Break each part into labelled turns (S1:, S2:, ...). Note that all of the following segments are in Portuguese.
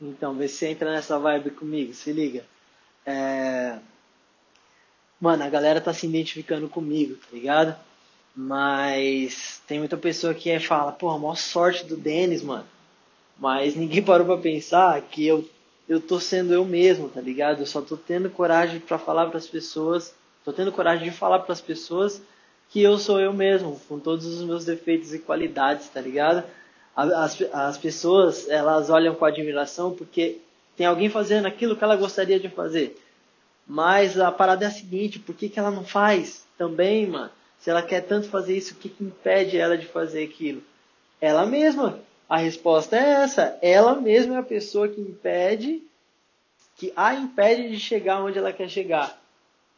S1: Então, vê se entra nessa vibe comigo, se liga. É... Mano, a galera tá se identificando comigo, tá ligado? Mas tem muita pessoa que fala, porra, maior sorte do Denis, mano. Mas ninguém parou pra pensar que eu, eu tô sendo eu mesmo, tá ligado? Eu só tô tendo coragem para falar para as pessoas, tô tendo coragem de falar para as pessoas que eu sou eu mesmo, com todos os meus defeitos e qualidades, tá ligado? As, as pessoas, elas olham com admiração porque tem alguém fazendo aquilo que ela gostaria de fazer. Mas a parada é a seguinte, por que, que ela não faz também, mano? Se ela quer tanto fazer isso, o que, que impede ela de fazer aquilo? Ela mesma. A resposta é essa. Ela mesma é a pessoa que impede, que a impede de chegar onde ela quer chegar.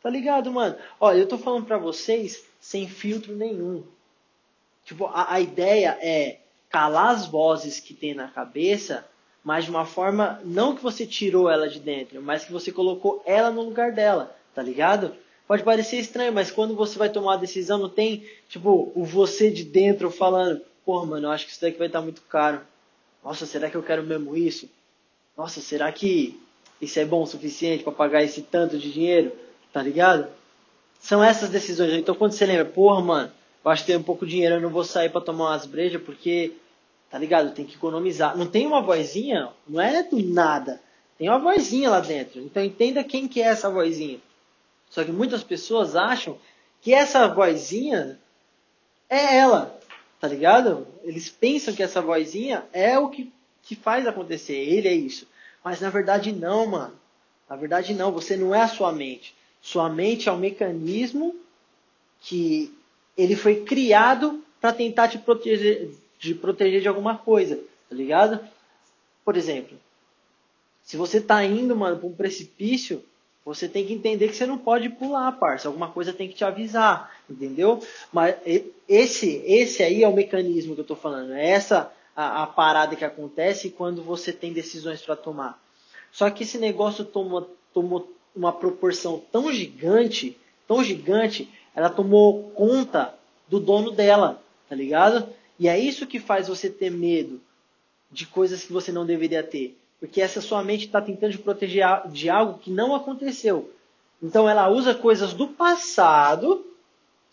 S1: Tá ligado, mano? Olha, eu tô falando pra vocês sem filtro nenhum. Tipo, a, a ideia é calar as vozes que tem na cabeça, mas de uma forma, não que você tirou ela de dentro, mas que você colocou ela no lugar dela, tá ligado? Pode parecer estranho, mas quando você vai tomar a decisão, não tem, tipo, o você de dentro falando, pô, mano, eu acho que isso daqui vai estar muito caro. Nossa, será que eu quero mesmo isso? Nossa, será que isso é bom o suficiente para pagar esse tanto de dinheiro? Tá ligado? São essas decisões. Então quando você lembra, porra, mano, que tem um pouco de dinheiro, eu não vou sair para tomar umas brejas porque, tá ligado? Tem que economizar. Não tem uma vozinha, não é do nada. Tem uma vozinha lá dentro. Então entenda quem que é essa vozinha. Só que muitas pessoas acham que essa vozinha é ela, tá ligado? Eles pensam que essa vozinha é o que, que faz acontecer. Ele é isso. Mas na verdade não, mano. Na verdade não. Você não é a sua mente. Sua mente é um mecanismo que ele foi criado para tentar te proteger, de proteger de alguma coisa, tá ligado? Por exemplo, se você está indo, mano, um precipício, você tem que entender que você não pode pular, parça. Alguma coisa tem que te avisar, entendeu? Mas esse, esse aí é o mecanismo que eu estou falando. É essa a, a, parada que acontece quando você tem decisões para tomar. Só que esse negócio tomou, tomou uma proporção tão gigante, tão gigante, ela tomou conta do dono dela, tá ligado? E é isso que faz você ter medo de coisas que você não deveria ter. Porque essa sua mente está tentando te proteger de algo que não aconteceu. Então ela usa coisas do passado,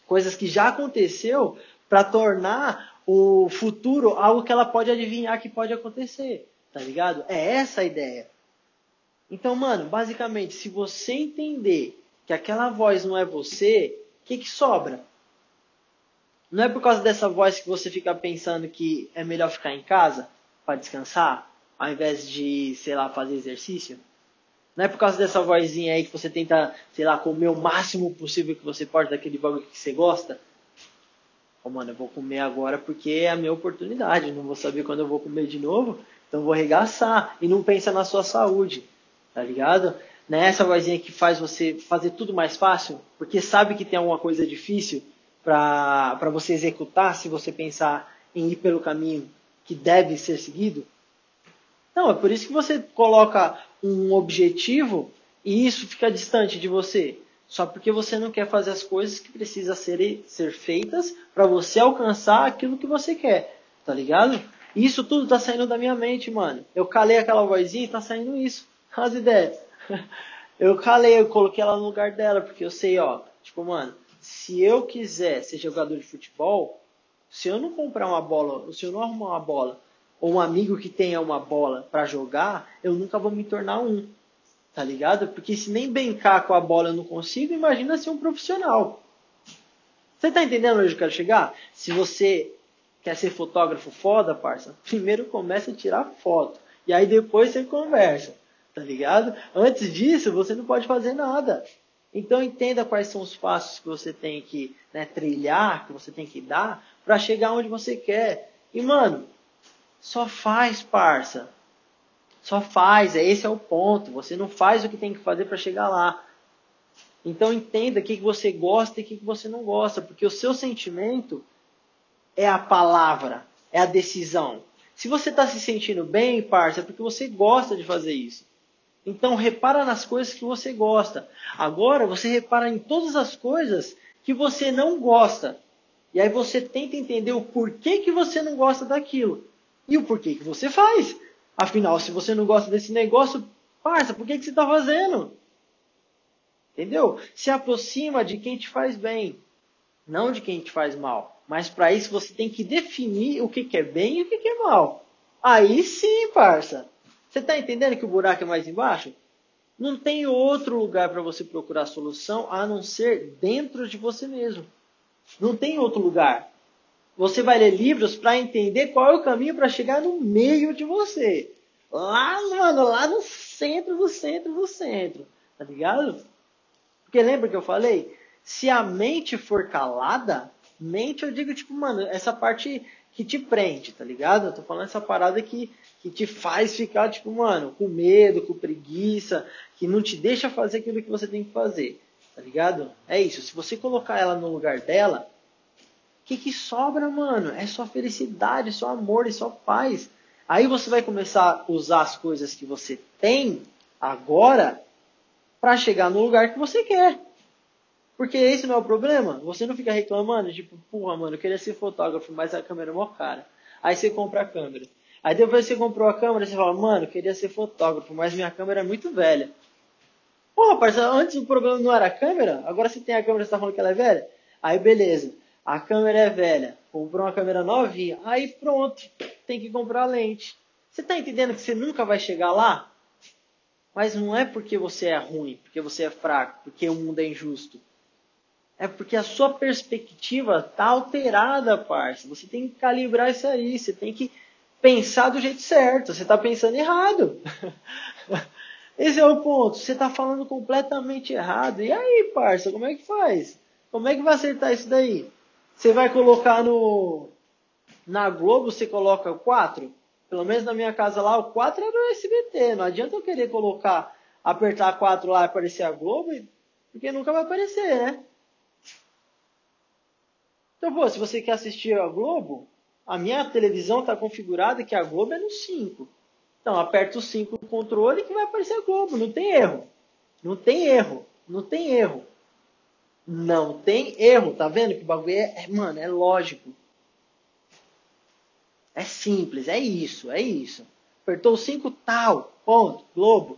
S1: coisas que já aconteceu, para tornar o futuro algo que ela pode adivinhar que pode acontecer. Tá ligado? É essa a ideia. Então, mano, basicamente, se você entender que aquela voz não é você, que, que sobra? Não é por causa dessa voz que você fica pensando que é melhor ficar em casa para descansar, ao invés de, sei lá, fazer exercício? Não é por causa dessa vozinha aí que você tenta, sei lá, comer o máximo possível que você pode daquele bagulho que você gosta? Oh, mano, eu vou comer agora porque é a minha oportunidade. Não vou saber quando eu vou comer de novo, então vou arregaçar. E não pensa na sua saúde tá ligado? Não é essa vozinha que faz você fazer tudo mais fácil, porque sabe que tem alguma coisa difícil para você executar se você pensar em ir pelo caminho que deve ser seguido? Não, é por isso que você coloca um objetivo e isso fica distante de você. Só porque você não quer fazer as coisas que precisam ser, ser feitas para você alcançar aquilo que você quer. Tá ligado? Isso tudo tá saindo da minha mente, mano. Eu calei aquela vozinha e tá saindo isso as ideias. Eu calei, eu coloquei ela no lugar dela, porque eu sei, ó, tipo, mano, se eu quiser ser jogador de futebol, se eu não comprar uma bola, se eu não arrumar uma bola, ou um amigo que tenha uma bola para jogar, eu nunca vou me tornar um. Tá ligado? Porque se nem brincar com a bola eu não consigo, imagina ser um profissional. Você tá entendendo onde eu quero chegar? Se você quer ser fotógrafo foda, parça, primeiro começa a tirar foto. E aí depois você conversa tá ligado? Antes disso, você não pode fazer nada. Então entenda quais são os passos que você tem que né, trilhar, que você tem que dar para chegar onde você quer. E mano, só faz, parça. Só faz, é esse é o ponto. Você não faz o que tem que fazer para chegar lá. Então entenda o que, você gosta e o que, que você não gosta, porque o seu sentimento é a palavra, é a decisão. Se você está se sentindo bem, parça, é porque você gosta de fazer isso. Então repara nas coisas que você gosta. Agora você repara em todas as coisas que você não gosta. E aí você tenta entender o porquê que você não gosta daquilo. E o porquê que você faz. Afinal, se você não gosta desse negócio, parça, por que, que você está fazendo? Entendeu? Se aproxima de quem te faz bem, não de quem te faz mal. Mas para isso você tem que definir o que, que é bem e o que, que é mal. Aí sim, parça. Você está entendendo que o buraco é mais embaixo? Não tem outro lugar para você procurar solução a não ser dentro de você mesmo. Não tem outro lugar. Você vai ler livros para entender qual é o caminho para chegar no meio de você. Lá, mano, lá no centro do centro do centro. Tá ligado? Porque lembra que eu falei? Se a mente for calada, mente eu digo tipo, mano, essa parte que te prende, tá ligado? Eu tô falando essa parada que, que te faz ficar, tipo, mano, com medo, com preguiça, que não te deixa fazer aquilo que você tem que fazer, tá ligado? É isso. Se você colocar ela no lugar dela, o que, que sobra, mano? É só felicidade, só amor e só paz. Aí você vai começar a usar as coisas que você tem agora para chegar no lugar que você quer. Porque esse não é o problema. Você não fica reclamando, tipo, porra, mano, eu queria ser fotógrafo, mas a câmera é mó cara. Aí você compra a câmera. Aí depois você comprou a câmera, você fala, mano, queria ser fotógrafo, mas minha câmera é muito velha. Porra, parceiro, antes o problema não era a câmera, agora você tem a câmera, você tá falando que ela é velha? Aí beleza, a câmera é velha, comprou uma câmera novinha, aí pronto, tem que comprar lente. Você tá entendendo que você nunca vai chegar lá? Mas não é porque você é ruim, porque você é fraco, porque o mundo é injusto. É porque a sua perspectiva está alterada, parça. Você tem que calibrar isso aí. Você tem que pensar do jeito certo. Você está pensando errado. Esse é o ponto. Você está falando completamente errado. E aí, parça, como é que faz? Como é que vai acertar isso daí? Você vai colocar no. Na Globo, você coloca 4? Pelo menos na minha casa lá, o 4 é do SBT. Não adianta eu querer colocar, apertar 4 lá e aparecer a Globo, porque nunca vai aparecer, né? Então, pô, se você quer assistir a Globo, a minha televisão está configurada que a Globo é no 5. Então, aperta o 5 no controle que vai aparecer a Globo. Não tem erro. Não tem erro. Não tem erro. Não tem erro. Tá vendo que o bagulho é, é mano, é lógico. É simples, é isso, é isso. Apertou o 5 tal, ponto, Globo.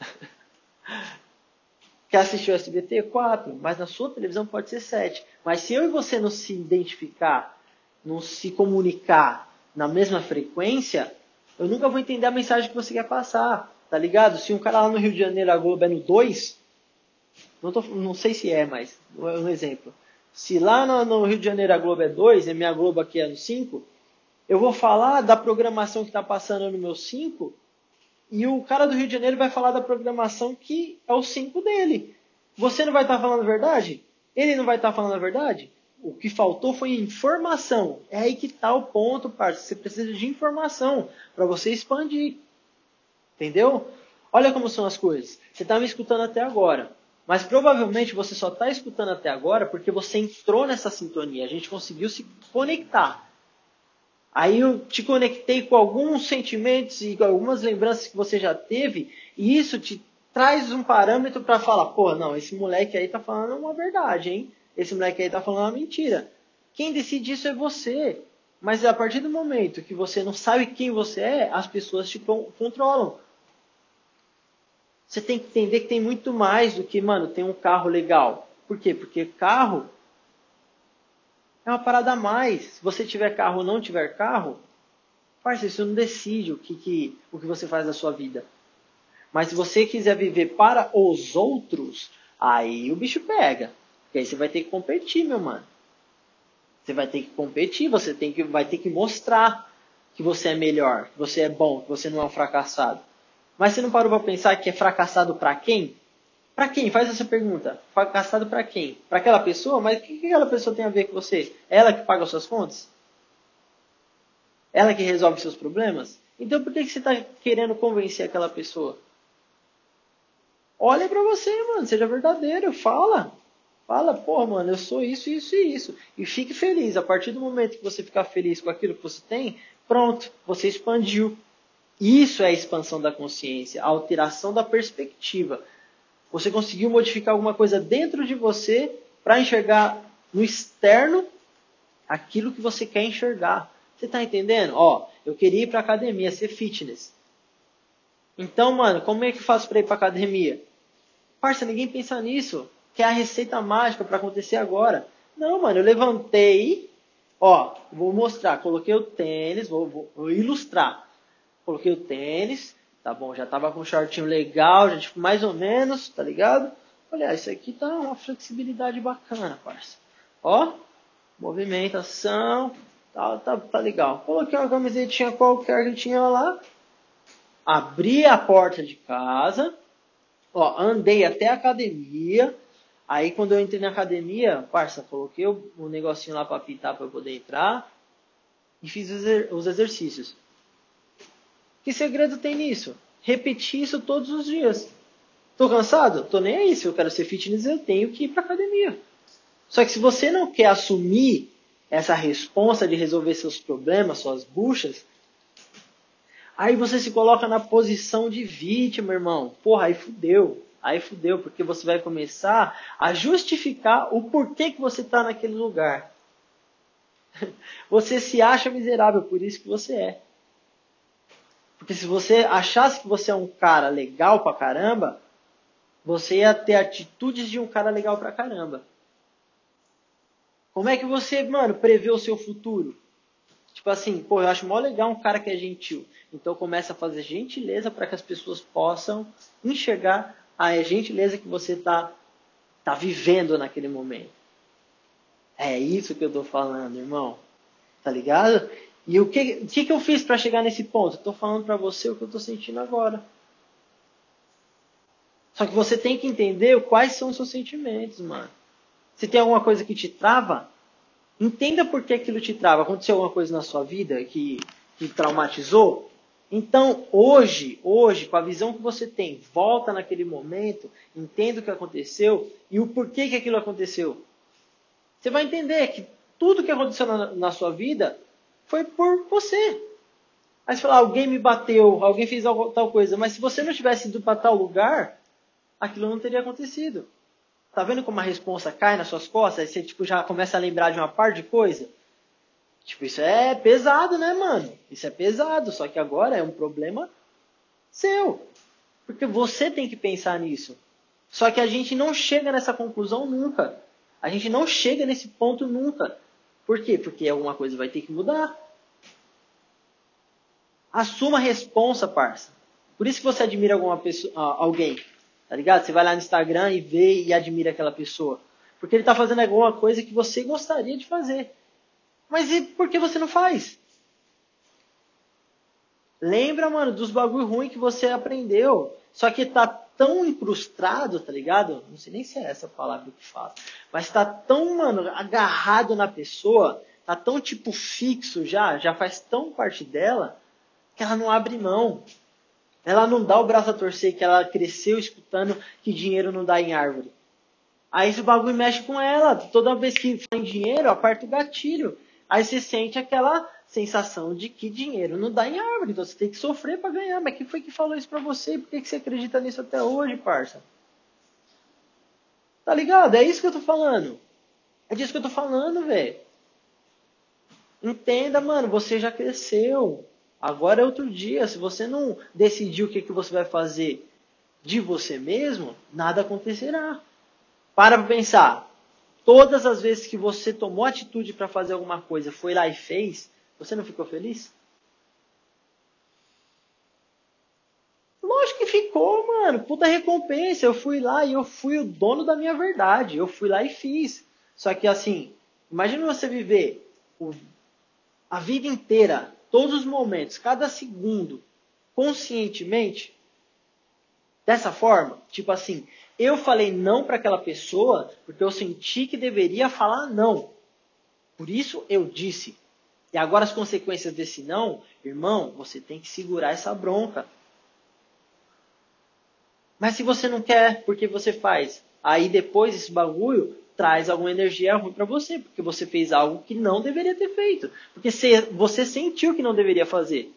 S1: Quer assistir o SBT? 4, mas na sua televisão pode ser 7. Mas se eu e você não se identificar, não se comunicar na mesma frequência, eu nunca vou entender a mensagem que você quer passar, tá ligado? Se um cara lá no Rio de Janeiro a Globo é no 2, não, tô, não sei se é, mas é um exemplo. Se lá no, no Rio de Janeiro a Globo é 2 e minha Globo aqui é no 5, eu vou falar da programação que está passando no meu 5 e o cara do Rio de Janeiro vai falar da programação que é o 5 dele. Você não vai estar tá falando a verdade? Ele não vai estar tá falando a verdade? O que faltou foi informação. É aí que está o ponto, parceiro. Você precisa de informação para você expandir. Entendeu? Olha como são as coisas. Você está me escutando até agora. Mas provavelmente você só está escutando até agora porque você entrou nessa sintonia. A gente conseguiu se conectar. Aí eu te conectei com alguns sentimentos e com algumas lembranças que você já teve, e isso te traz um parâmetro para falar, pô, não, esse moleque aí tá falando uma verdade, hein? Esse moleque aí tá falando uma mentira. Quem decide isso é você. Mas a partir do momento que você não sabe quem você é, as pessoas te controlam. Você tem que entender que tem muito mais do que, mano, tem um carro legal. Por quê? Porque carro é uma parada a mais. Se você tiver carro ou não tiver carro, parceiro, isso não decide o que, que, o que você faz da sua vida. Mas se você quiser viver para os outros, aí o bicho pega. Porque aí você vai ter que competir, meu mano. Você vai ter que competir, você tem que, vai ter que mostrar que você é melhor, que você é bom, que você não é um fracassado. Mas você não parou para pensar que é fracassado para quem? Para quem? Faz essa pergunta. Gastado para quem? Para aquela pessoa? Mas o que aquela pessoa tem a ver com você? Ela que paga as suas contas? Ela que resolve seus problemas? Então por que você está querendo convencer aquela pessoa? Olha para você, mano. Seja verdadeiro. Fala. Fala, pô, mano, eu sou isso, isso e isso. E fique feliz. A partir do momento que você ficar feliz com aquilo que você tem, pronto, você expandiu. Isso é a expansão da consciência, a alteração da perspectiva. Você conseguiu modificar alguma coisa dentro de você para enxergar no externo aquilo que você quer enxergar. Você está entendendo? Ó, eu queria ir para academia, ser fitness. Então, mano, como é que eu faço para ir pra academia? Parça, ninguém pensa nisso. Que é a receita mágica para acontecer agora. Não, mano, eu levantei, ó, vou mostrar, coloquei o tênis, vou, vou, vou ilustrar. Coloquei o tênis, tá bom, já tava com um shortinho legal, já tipo, mais ou menos, tá ligado? Olha, ah, isso aqui tá uma flexibilidade bacana, parça. Ó, movimentação, tá, tá, tá legal. Coloquei uma camisetinha qualquer que tinha lá, abri a porta de casa, ó, andei até a academia, Aí quando eu entrei na academia, parça, coloquei o, o negocinho lá para pitar para eu poder entrar e fiz os, os exercícios. Que segredo tem nisso? Repetir isso todos os dias. Tô cansado? Tô nem aí. Se eu quero ser fitness, eu tenho que ir pra academia. Só que se você não quer assumir essa responsa de resolver seus problemas, suas buchas, aí você se coloca na posição de vítima, irmão. Porra, aí fudeu. Aí fudeu, porque você vai começar a justificar o porquê que você está naquele lugar. Você se acha miserável, por isso que você é. Porque se você achasse que você é um cara legal pra caramba, você ia ter atitudes de um cara legal pra caramba. Como é que você, mano, prevê o seu futuro? Tipo assim, pô, eu acho mó legal um cara que é gentil. Então começa a fazer gentileza para que as pessoas possam enxergar a gentileza que você está tá vivendo naquele momento. É isso que eu estou falando, irmão. Tá ligado? E o que, o que, eu fiz para chegar nesse ponto? Estou falando para você o que eu estou sentindo agora. Só que você tem que entender quais são os seus sentimentos, mano. Se tem alguma coisa que te trava, entenda por que aquilo te trava. Aconteceu alguma coisa na sua vida que, que traumatizou? Então, hoje, hoje, com a visão que você tem, volta naquele momento, entenda o que aconteceu e o porquê que aquilo aconteceu. Você vai entender que tudo que aconteceu na, na sua vida foi por você. Aí você fala, alguém me bateu, alguém fez tal coisa, mas se você não tivesse ido para tal lugar, aquilo não teria acontecido. Tá vendo como a responsa cai nas suas costas? Aí você tipo, já começa a lembrar de uma par de coisa? Tipo, isso é pesado, né, mano? Isso é pesado, só que agora é um problema seu. Porque você tem que pensar nisso. Só que a gente não chega nessa conclusão nunca. A gente não chega nesse ponto nunca. Por quê? Porque alguma coisa vai ter que mudar. Assuma a responsa, parça. Por isso que você admira alguma pessoa, alguém. Tá ligado? Você vai lá no Instagram e vê e admira aquela pessoa. Porque ele está fazendo alguma coisa que você gostaria de fazer. Mas e por que você não faz? Lembra, mano, dos bagulho ruim que você aprendeu. Só que tá tão incrustado, tá ligado? Não sei nem se é essa palavra que fala. Mas tá tão, mano, agarrado na pessoa, tá tão tipo fixo já, já faz tão parte dela, que ela não abre mão. Ela não dá o braço a torcer que ela cresceu escutando que dinheiro não dá em árvore. Aí esse bagulho mexe com ela. Toda vez que fala em dinheiro, aperta o gatilho. Aí você sente aquela sensação de que dinheiro não dá em árvore, então você tem que sofrer para ganhar. Mas quem foi que falou isso para você? Por que, que você acredita nisso até hoje, parça? Tá ligado? É isso que eu tô falando. É disso que eu tô falando, velho. Entenda, mano, você já cresceu. Agora é outro dia. Se você não decidir o que, que você vai fazer de você mesmo, nada acontecerá. Para pra pensar. Todas as vezes que você tomou atitude para fazer alguma coisa, foi lá e fez, você não ficou feliz? Lógico que ficou, mano. Puta recompensa. Eu fui lá e eu fui o dono da minha verdade. Eu fui lá e fiz. Só que assim, imagine você viver o, a vida inteira, todos os momentos, cada segundo, conscientemente, dessa forma. Tipo assim, eu falei não para aquela pessoa porque eu senti que deveria falar não. Por isso eu disse. E agora as consequências desse não, irmão, você tem que segurar essa bronca. Mas se você não quer, por que você faz? Aí depois esse bagulho traz alguma energia ruim para você, porque você fez algo que não deveria ter feito, porque você sentiu que não deveria fazer.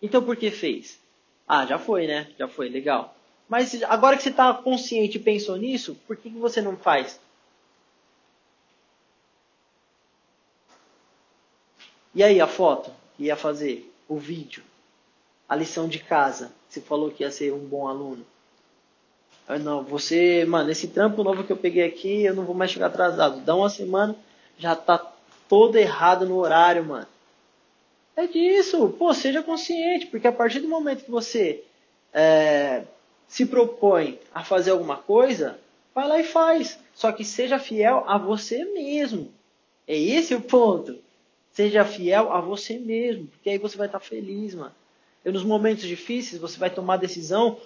S1: Então por que fez? Ah, já foi, né? Já foi, legal. Mas agora que você está consciente e pensou nisso, por que, que você não faz? E aí a foto que ia fazer? O vídeo? a lição de casa. Você falou que ia ser um bom aluno. Eu, não, você, mano, esse trampo novo que eu peguei aqui, eu não vou mais chegar atrasado. Dá uma semana, já tá todo errado no horário, mano. É disso, pô, seja consciente, porque a partir do momento que você é, se propõe a fazer alguma coisa, vai lá e faz. Só que seja fiel a você mesmo. É esse o ponto. Seja fiel a você mesmo, porque aí você vai estar feliz, mano. E nos momentos difíceis, você vai tomar decisão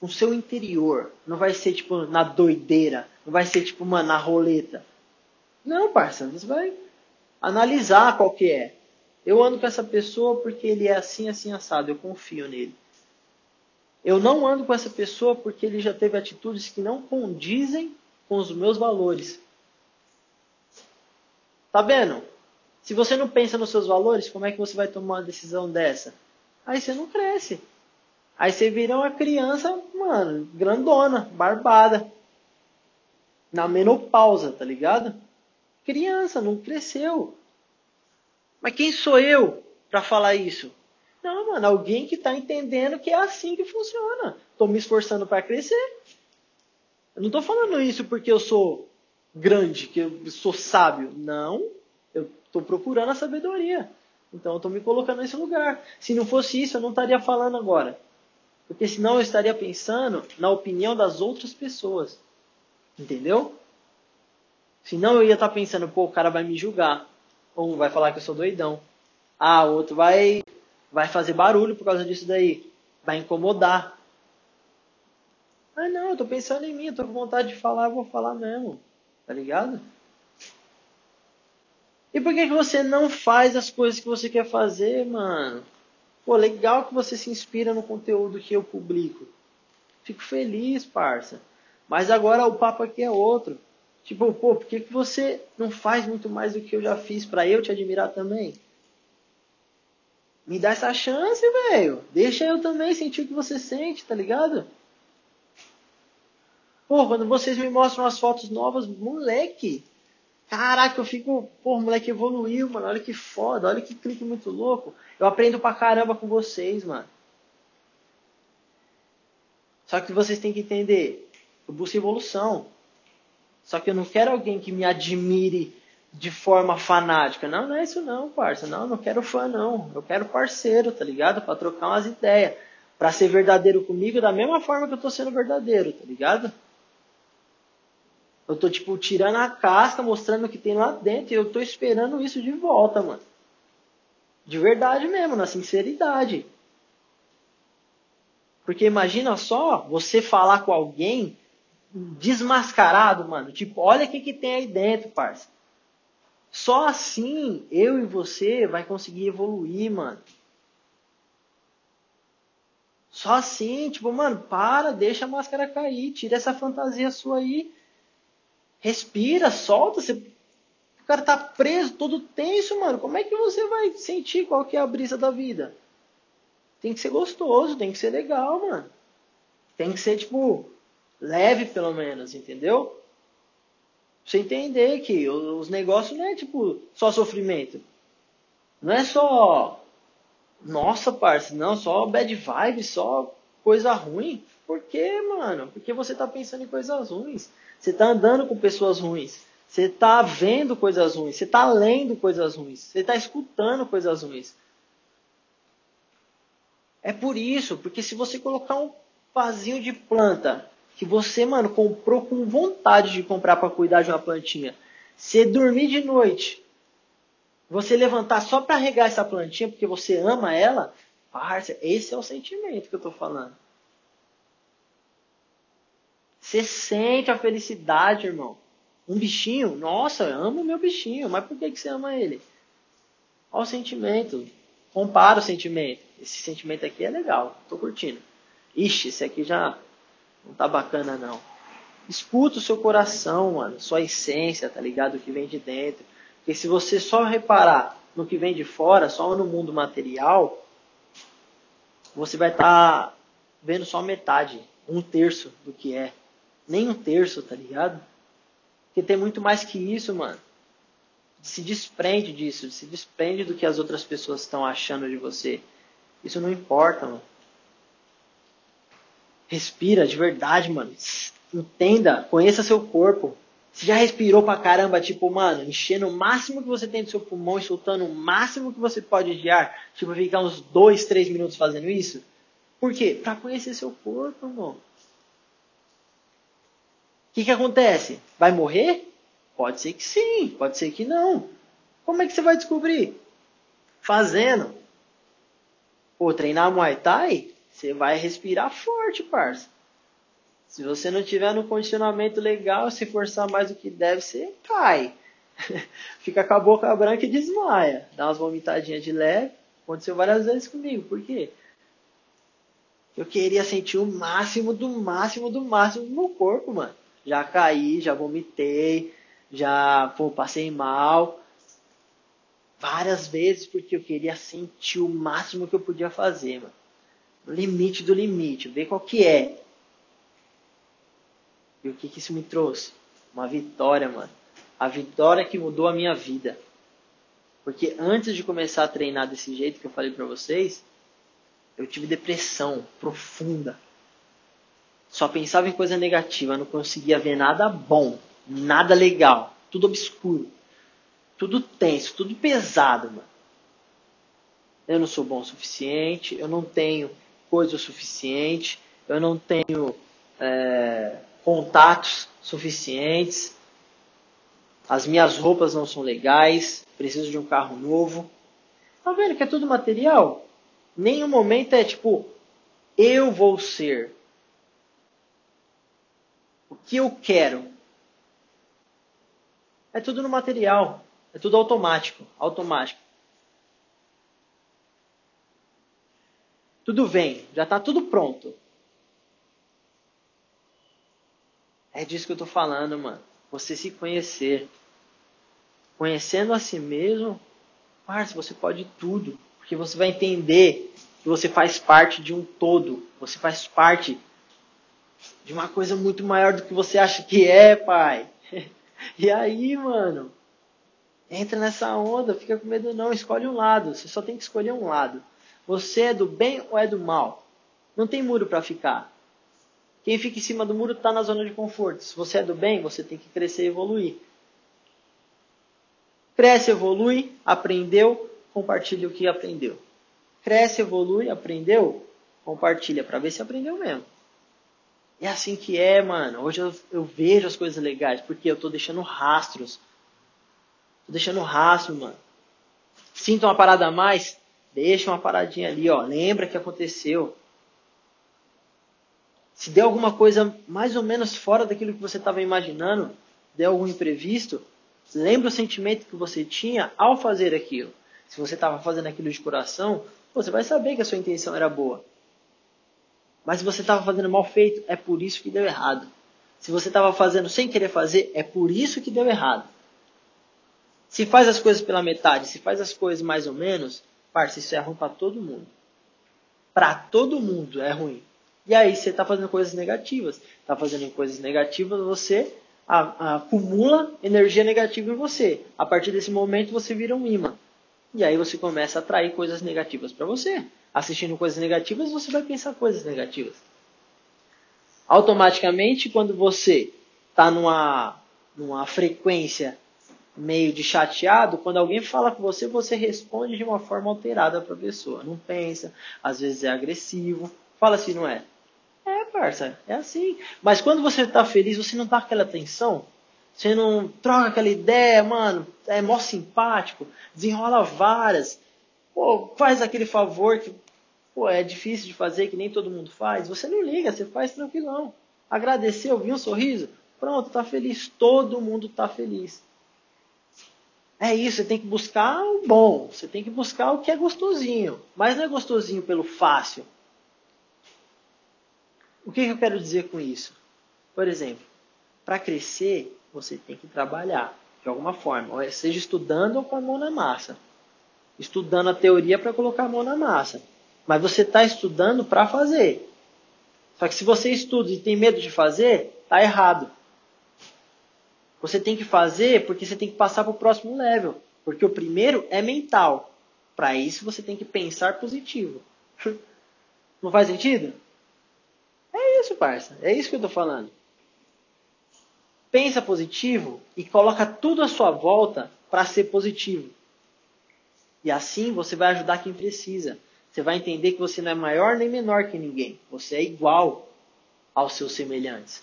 S1: com o seu interior. Não vai ser, tipo, na doideira. Não vai ser, tipo, mano, na roleta. Não, parça. Você vai analisar qual que é. Eu ando com essa pessoa porque ele é assim, assim, assado. Eu confio nele. Eu não ando com essa pessoa porque ele já teve atitudes que não condizem com os meus valores. Tá vendo? Se você não pensa nos seus valores, como é que você vai tomar uma decisão dessa? Aí você não cresce. Aí você vira uma criança, mano, grandona, barbada. Na menopausa, tá ligado? Criança, não cresceu. Mas quem sou eu para falar isso? Não, mano, alguém que tá entendendo que é assim que funciona. Tô me esforçando para crescer. Eu não tô falando isso porque eu sou grande, que eu sou sábio. Não, eu estou procurando a sabedoria. Então eu estou me colocando nesse lugar. Se não fosse isso, eu não estaria falando agora. Porque senão eu estaria pensando na opinião das outras pessoas. Entendeu? Senão eu ia estar pensando, pô, o cara vai me julgar. Ou vai falar que eu sou doidão. Ah, o outro vai, vai fazer barulho por causa disso daí. Vai incomodar. Ah, não, eu tô pensando em mim, eu tô com vontade de falar, eu vou falar mesmo. Tá ligado? E por que, que você não faz as coisas que você quer fazer, mano? Pô, legal que você se inspira no conteúdo que eu publico. Fico feliz, parça. Mas agora o papo aqui é outro. Tipo, pô, por que, que você não faz muito mais do que eu já fiz para eu te admirar também? Me dá essa chance, velho. Deixa eu também sentir o que você sente, tá ligado? Pô, quando vocês me mostram as fotos novas, moleque, Caraca, eu fico, pô, moleque evoluiu, mano. Olha que foda, olha que clique muito louco. Eu aprendo pra caramba com vocês, mano. Só que vocês têm que entender, eu busco evolução. Só que eu não quero alguém que me admire de forma fanática. Não, não é isso não, parça. Não, não quero fã não. Eu quero parceiro, tá ligado? Pra trocar umas ideias. Pra ser verdadeiro comigo da mesma forma que eu tô sendo verdadeiro, tá ligado? Eu tô, tipo, tirando a casca, mostrando o que tem lá dentro. E eu tô esperando isso de volta, mano. De verdade mesmo, na sinceridade. Porque imagina só você falar com alguém desmascarado, mano. Tipo, olha o que, que tem aí dentro, parça. Só assim eu e você vai conseguir evoluir, mano. Só assim, tipo, mano, para, deixa a máscara cair, tira essa fantasia sua aí Respira, solta. Você... O cara tá preso, todo tenso, mano. Como é que você vai sentir qual que é a brisa da vida? Tem que ser gostoso, tem que ser legal, mano. Tem que ser, tipo, leve pelo menos, entendeu? Você entender que os negócios não é, tipo, só sofrimento. Não é só. Nossa, parça, não, só bad vibe, só coisa ruim. Por quê, mano? Porque você tá pensando em coisas ruins. Você está andando com pessoas ruins. Você está vendo coisas ruins. Você está lendo coisas ruins. Você está escutando coisas ruins. É por isso, porque se você colocar um vasinho de planta que você, mano, comprou com vontade de comprar para cuidar de uma plantinha, você dormir de noite, você levantar só para regar essa plantinha porque você ama ela, parça, esse é o sentimento que eu estou falando. Você sente a felicidade, irmão. Um bichinho, nossa, eu amo meu bichinho, mas por que, que você ama ele? Olha o sentimento. Compara o sentimento. Esse sentimento aqui é legal, tô curtindo. Ixi, esse aqui já não tá bacana não. Escuta o seu coração, mano, sua essência, tá ligado? O que vem de dentro. Porque se você só reparar no que vem de fora, só no mundo material, você vai estar tá vendo só metade, um terço do que é nem um terço, tá ligado? Porque tem muito mais que isso, mano. Se desprende disso, se desprende do que as outras pessoas estão achando de você. Isso não importa, mano. Respira de verdade, mano. Entenda, conheça seu corpo. Você já respirou pra caramba, tipo, mano, enchendo o máximo que você tem do seu pulmão e soltando o máximo que você pode de ar? Tipo, ficar uns 2, 3 minutos fazendo isso? Por quê? Pra conhecer seu corpo, irmão. O que, que acontece? Vai morrer? Pode ser que sim, pode ser que não. Como é que você vai descobrir? Fazendo. Pô, treinar Muay Thai, você vai respirar forte, parça. Se você não tiver no condicionamento legal, se forçar mais do que deve, você cai. Fica com a boca branca e desmaia. Dá umas vomitadinhas de leve. Aconteceu várias vezes comigo. Por quê? Eu queria sentir o máximo do máximo do máximo no meu corpo, mano. Já caí, já vomitei, já pô, passei mal. Várias vezes porque eu queria sentir o máximo que eu podia fazer, mano. Limite do limite, ver qual que é. E o que, que isso me trouxe? Uma vitória, mano. A vitória que mudou a minha vida. Porque antes de começar a treinar desse jeito que eu falei para vocês, eu tive depressão profunda. Só pensava em coisa negativa, não conseguia ver nada bom, nada legal, tudo obscuro, tudo tenso, tudo pesado, mano. Eu não sou bom o suficiente, eu não tenho coisa o suficiente, eu não tenho é, contatos suficientes, as minhas roupas não são legais, preciso de um carro novo. Tá vendo que é tudo material? Nenhum momento é tipo, eu vou ser o que eu quero. É tudo no material, é tudo automático, automático. Tudo vem, já está tudo pronto. É disso que eu tô falando, mano. Você se conhecer. Conhecendo a si mesmo, parça, você pode tudo. Porque você vai entender que você faz parte de um todo. Você faz parte de uma coisa muito maior do que você acha que é, pai. E aí, mano? Entra nessa onda, fica com medo não, escolhe um lado. Você só tem que escolher um lado. Você é do bem ou é do mal? Não tem muro para ficar. Quem fica em cima do muro está na zona de conforto. Se você é do bem, você tem que crescer e evoluir. Cresce, evolui, aprendeu, compartilha o que aprendeu. Cresce, evolui, aprendeu, compartilha para ver se aprendeu mesmo. É assim que é, mano. Hoje eu, eu vejo as coisas legais, porque eu estou deixando rastros. Tô deixando rastro, mano. Sinta uma parada a mais, deixa uma paradinha ali, ó. Lembra que aconteceu. Se der alguma coisa mais ou menos fora daquilo que você estava imaginando, der algum imprevisto, lembra o sentimento que você tinha ao fazer aquilo. Se você estava fazendo aquilo de coração, você vai saber que a sua intenção era boa. Mas se você estava fazendo mal feito, é por isso que deu errado. Se você estava fazendo sem querer fazer, é por isso que deu errado. Se faz as coisas pela metade, se faz as coisas mais ou menos, parça, isso é ruim para todo mundo. Para todo mundo é ruim. E aí você está fazendo coisas negativas. Está fazendo coisas negativas, você acumula energia negativa em você. A partir desse momento você vira um imã. E aí você começa a atrair coisas negativas para você. Assistindo coisas negativas, você vai pensar coisas negativas. Automaticamente, quando você está numa, numa frequência meio de chateado, quando alguém fala com você, você responde de uma forma alterada para a pessoa. Não pensa, às vezes é agressivo. Fala assim, não é? É, parça, é assim. Mas quando você tá feliz, você não dá aquela atenção. Você não troca aquela ideia, mano, é mó simpático, desenrola várias. Pô, faz aquele favor que pô, é difícil de fazer, que nem todo mundo faz. Você não liga, você faz tranquilão. Agradeceu, viu um sorriso? Pronto, tá feliz. Todo mundo tá feliz. É isso, você tem que buscar o bom, você tem que buscar o que é gostosinho. Mas não é gostosinho pelo fácil. O que, eu quero dizer com isso? Por exemplo, para crescer, você tem que trabalhar de alguma forma, seja estudando ou com a mão na massa. Estudando a teoria para colocar a mão na massa. Mas você está estudando para fazer. Só que se você estuda e tem medo de fazer, está errado. Você tem que fazer porque você tem que passar para o próximo level. Porque o primeiro é mental. Para isso você tem que pensar positivo. Não faz sentido? É isso, parça. É isso que eu tô falando. Pensa positivo e coloca tudo à sua volta para ser positivo. E assim você vai ajudar quem precisa. Você vai entender que você não é maior nem menor que ninguém. Você é igual aos seus semelhantes.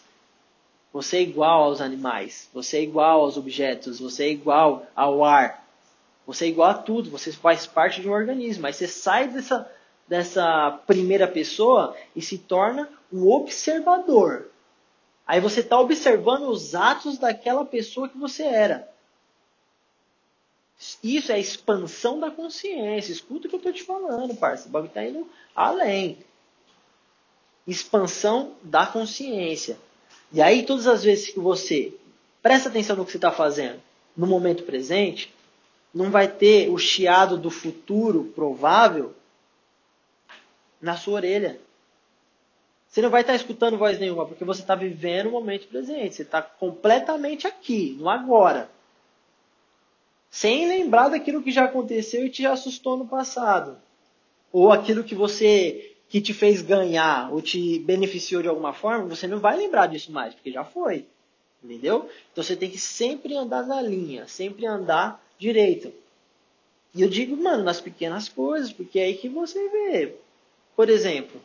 S1: Você é igual aos animais. Você é igual aos objetos. Você é igual ao ar. Você é igual a tudo. Você faz parte de um organismo. Aí você sai dessa, dessa primeira pessoa e se torna um observador. Aí você está observando os atos daquela pessoa que você era. Isso é expansão da consciência. Escuta o que eu estou te falando, parceiro. O bagulho está indo além. Expansão da consciência. E aí, todas as vezes que você presta atenção no que você está fazendo no momento presente, não vai ter o chiado do futuro provável na sua orelha. Você não vai estar tá escutando voz nenhuma, porque você está vivendo o momento presente. Você está completamente aqui, no agora sem lembrar daquilo que já aconteceu e te assustou no passado. Ou aquilo que você que te fez ganhar ou te beneficiou de alguma forma, você não vai lembrar disso mais, porque já foi. Entendeu? Então você tem que sempre andar na linha, sempre andar direito. E eu digo, mano, nas pequenas coisas, porque é aí que você vê. Por exemplo,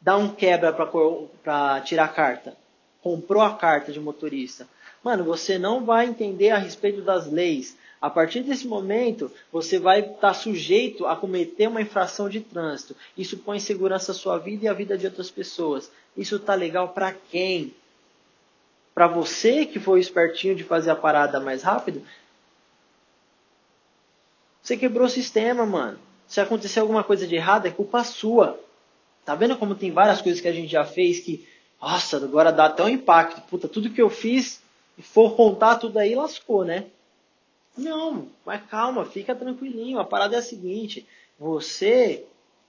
S1: dá um quebra para tirar a carta. Comprou a carta de motorista. Mano, você não vai entender a respeito das leis. A partir desse momento, você vai estar tá sujeito a cometer uma infração de trânsito. Isso põe em segurança a sua vida e a vida de outras pessoas. Isso tá legal para quem? Para você que foi espertinho de fazer a parada mais rápido? Você quebrou o sistema, mano. Se acontecer alguma coisa de errado, é culpa sua. Tá vendo como tem várias coisas que a gente já fez que, nossa, agora dá até um impacto. Puta, tudo que eu fiz for contar tudo aí, lascou, né? Não, mas calma, fica tranquilinho. A parada é a seguinte: você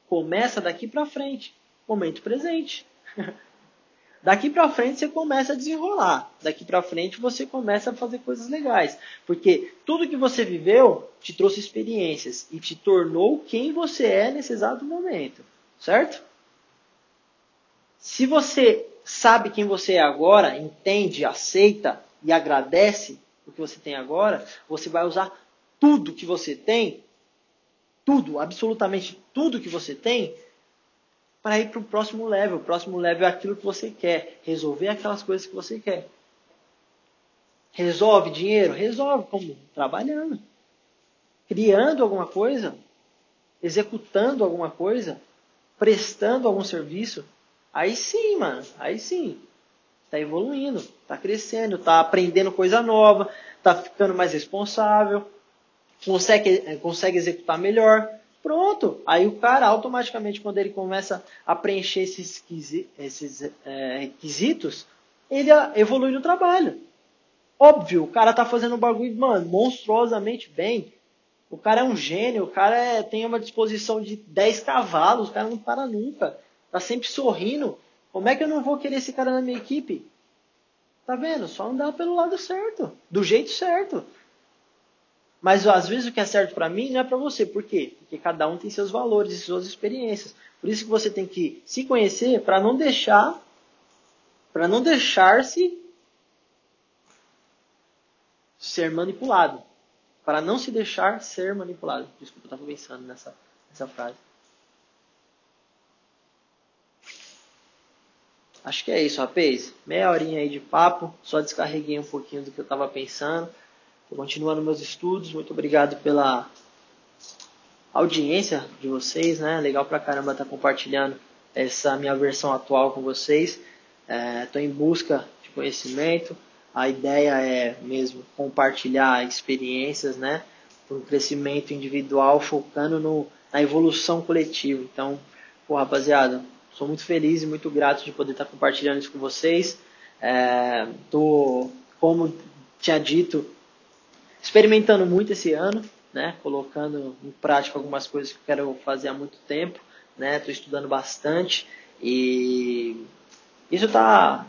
S1: começa daqui para frente, momento presente. daqui para frente você começa a desenrolar. Daqui para frente você começa a fazer coisas legais, porque tudo que você viveu te trouxe experiências e te tornou quem você é nesse exato momento, certo? Se você sabe quem você é agora, entende, aceita, e agradece o que você tem agora, você vai usar tudo que você tem, tudo, absolutamente tudo que você tem, para ir para o próximo level. O próximo level é aquilo que você quer, resolver aquelas coisas que você quer. Resolve dinheiro? Resolve como? Trabalhando. Criando alguma coisa, executando alguma coisa, prestando algum serviço. Aí sim, mano, aí sim está evoluindo, está crescendo, está aprendendo coisa nova, está ficando mais responsável, consegue, eh, consegue executar melhor. Pronto. Aí o cara, automaticamente, quando ele começa a preencher esses, esses é, requisitos, ele evolui no trabalho. Óbvio, o cara tá fazendo um bagulho, mano, monstruosamente bem. O cara é um gênio, o cara é, tem uma disposição de 10 cavalos, o cara não para nunca. Tá sempre sorrindo. Como é que eu não vou querer esse cara na minha equipe? Tá vendo? Só andar pelo lado certo, do jeito certo. Mas às vezes o que é certo para mim não é para você. Por quê? Porque cada um tem seus valores e suas experiências. Por isso que você tem que se conhecer para não deixar para não deixar-se ser manipulado. Para não se deixar ser manipulado. Desculpa, eu estava pensando nessa, nessa frase. Acho que é isso, rapaz. Meia horinha aí de papo. Só descarreguei um pouquinho do que eu estava pensando. Estou continuando meus estudos. Muito obrigado pela audiência de vocês, né? Legal pra caramba estar tá compartilhando essa minha versão atual com vocês. Estou é, em busca de conhecimento. A ideia é mesmo compartilhar experiências, né? Para um crescimento individual focando no, na evolução coletiva. Então, pô, rapaziada, Sou muito feliz e muito grato de poder estar compartilhando isso com vocês. É, como tinha dito, experimentando muito esse ano, né? colocando em prática algumas coisas que eu quero fazer há muito tempo. Né? estudando bastante e isso tá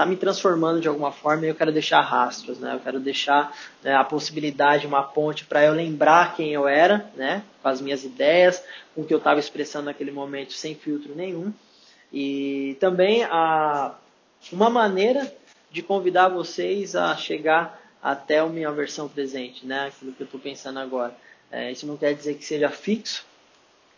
S1: tá me transformando de alguma forma e eu quero deixar rastros, né? Eu quero deixar né, a possibilidade, uma ponte para eu lembrar quem eu era, né? Com as minhas ideias, com o que eu estava expressando naquele momento sem filtro nenhum. E também a, uma maneira de convidar vocês a chegar até a minha versão presente, né? Aquilo que eu estou pensando agora. É, isso não quer dizer que seja fixo,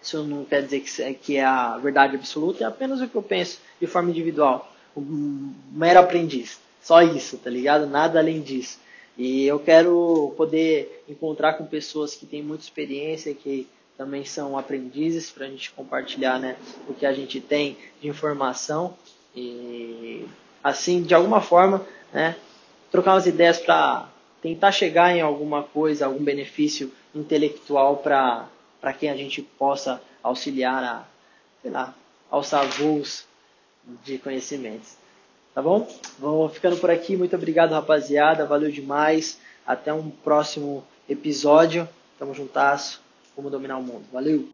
S1: isso não quer dizer que, que é a verdade absoluta, é apenas o que eu penso de forma individual. Um mero aprendiz. Só isso, tá ligado? Nada além disso. E eu quero poder encontrar com pessoas que têm muita experiência, que também são aprendizes, para a gente compartilhar né, o que a gente tem de informação. E assim, de alguma forma, né, trocar umas ideias para tentar chegar em alguma coisa, algum benefício intelectual para quem a gente possa auxiliar a, sei lá, alçar voos de conhecimentos. Tá bom? Vou ficando por aqui. Muito obrigado, rapaziada. Valeu demais. Até um próximo episódio. Tamo juntasso. Como dominar o mundo. Valeu!